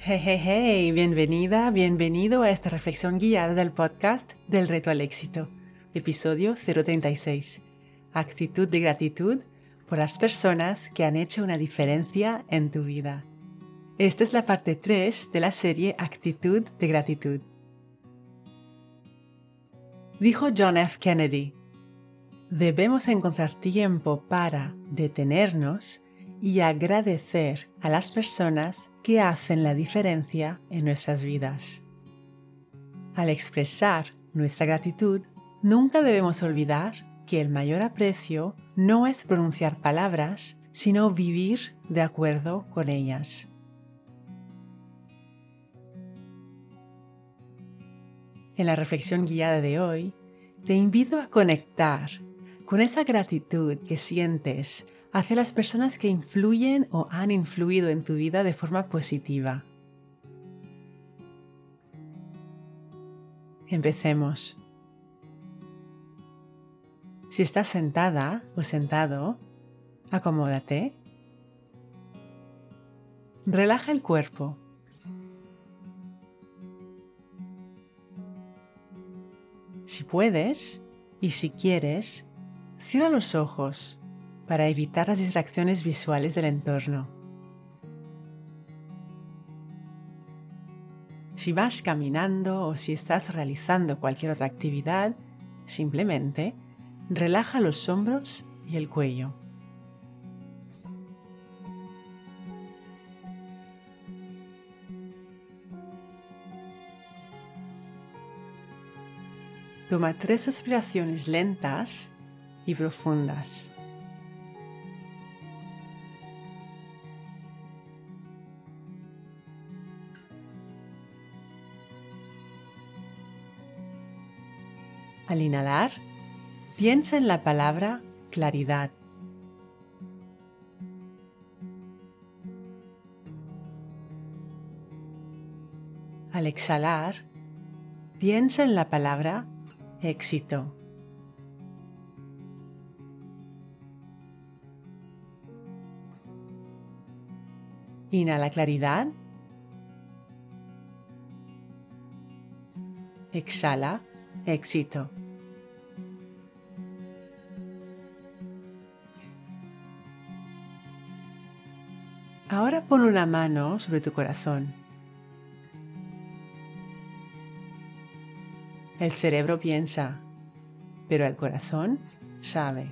Hey, hey, hey, bienvenida, bienvenido a esta reflexión guiada del podcast del reto al éxito, episodio 036. Actitud de gratitud por las personas que han hecho una diferencia en tu vida. Esta es la parte 3 de la serie Actitud de gratitud. Dijo John F. Kennedy, debemos encontrar tiempo para detenernos y agradecer a las personas que hacen la diferencia en nuestras vidas. Al expresar nuestra gratitud, nunca debemos olvidar que el mayor aprecio no es pronunciar palabras, sino vivir de acuerdo con ellas. En la reflexión guiada de hoy, te invito a conectar con esa gratitud que sientes hacia las personas que influyen o han influido en tu vida de forma positiva. Empecemos. Si estás sentada o sentado, acomódate. Relaja el cuerpo. Si puedes y si quieres, cierra los ojos para evitar las distracciones visuales del entorno. Si vas caminando o si estás realizando cualquier otra actividad, simplemente relaja los hombros y el cuello. Toma tres aspiraciones lentas y profundas. Al inhalar, piensa en la palabra claridad. Al exhalar, piensa en la palabra éxito. Inhala claridad. Exhala éxito. Pon una mano sobre tu corazón. El cerebro piensa, pero el corazón sabe.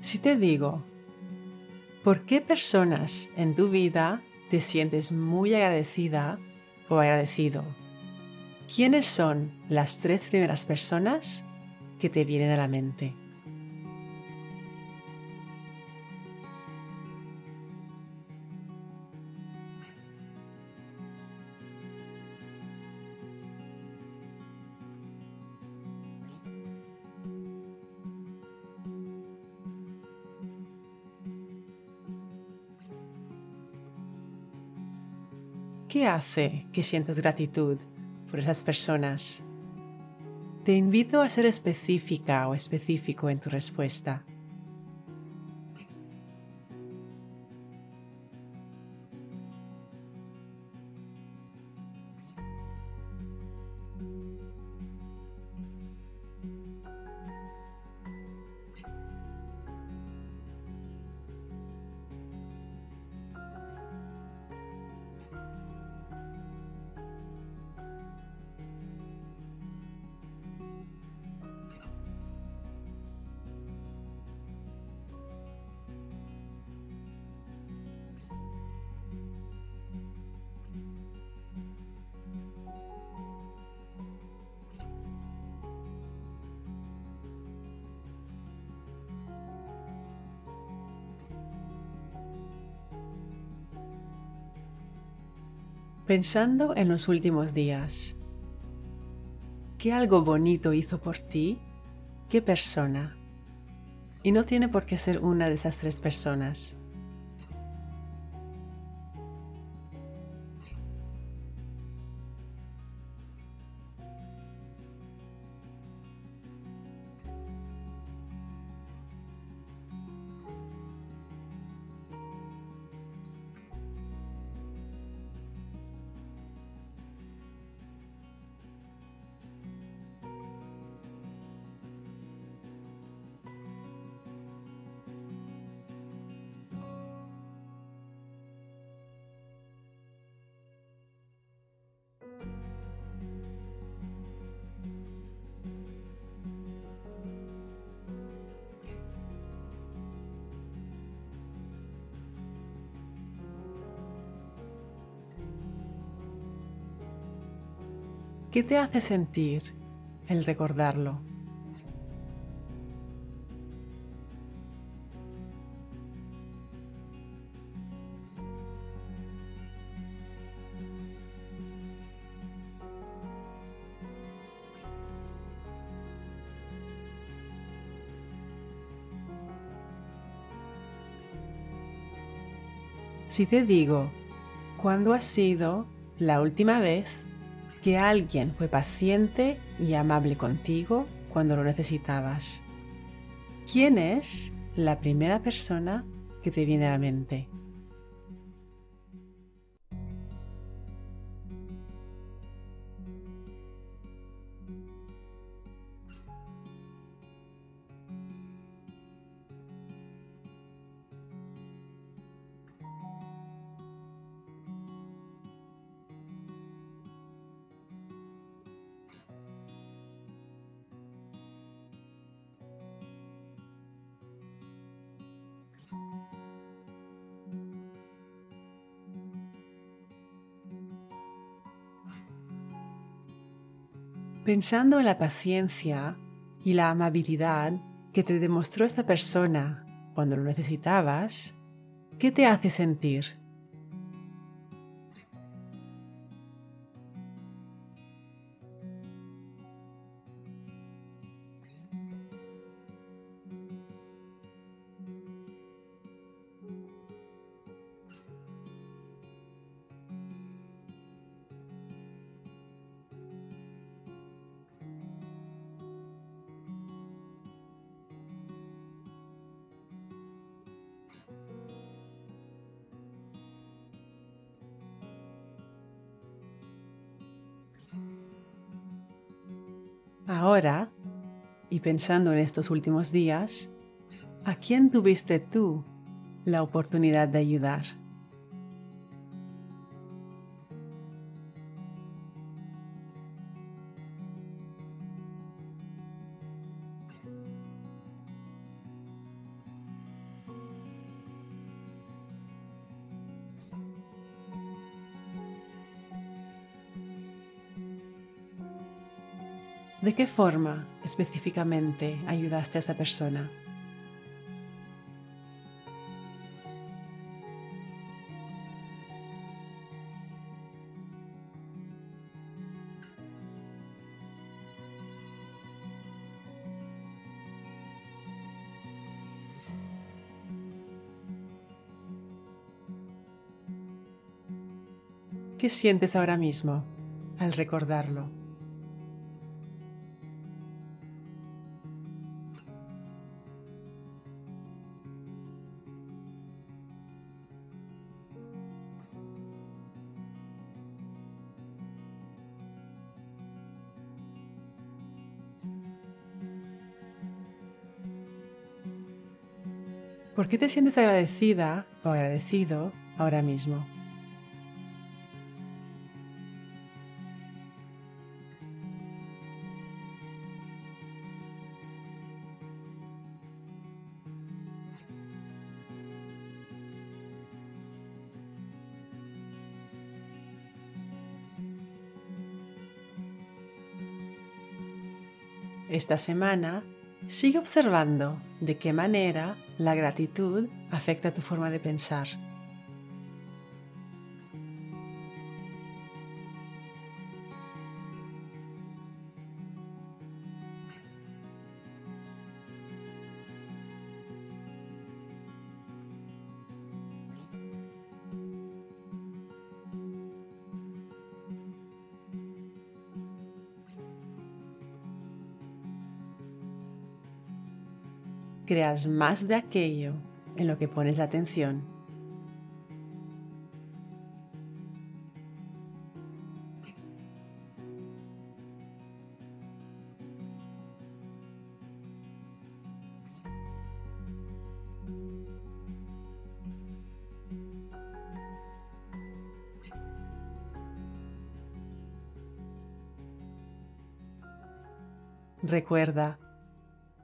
Si te digo, ¿por qué personas en tu vida te sientes muy agradecida o agradecido? ¿Quiénes son las tres primeras personas que te vienen a la mente? ¿Qué hace que sientas gratitud por esas personas? Te invito a ser específica o específico en tu respuesta. Pensando en los últimos días, ¿qué algo bonito hizo por ti? ¿Qué persona? Y no tiene por qué ser una de esas tres personas. ¿Qué te hace sentir el recordarlo? Si te digo, ¿cuándo ha sido la última vez que alguien fue paciente y amable contigo cuando lo necesitabas? ¿Quién es la primera persona que te viene a la mente? Pensando en la paciencia y la amabilidad que te demostró esta persona cuando lo necesitabas, ¿qué te hace sentir? Ahora, y pensando en estos últimos días, ¿a quién tuviste tú la oportunidad de ayudar? ¿De qué forma específicamente ayudaste a esa persona? ¿Qué sientes ahora mismo al recordarlo? ¿Por qué te sientes agradecida o agradecido ahora mismo? Esta semana sigue observando de qué manera la gratitud afecta tu forma de pensar. Creas más de aquello en lo que pones la atención. Recuerda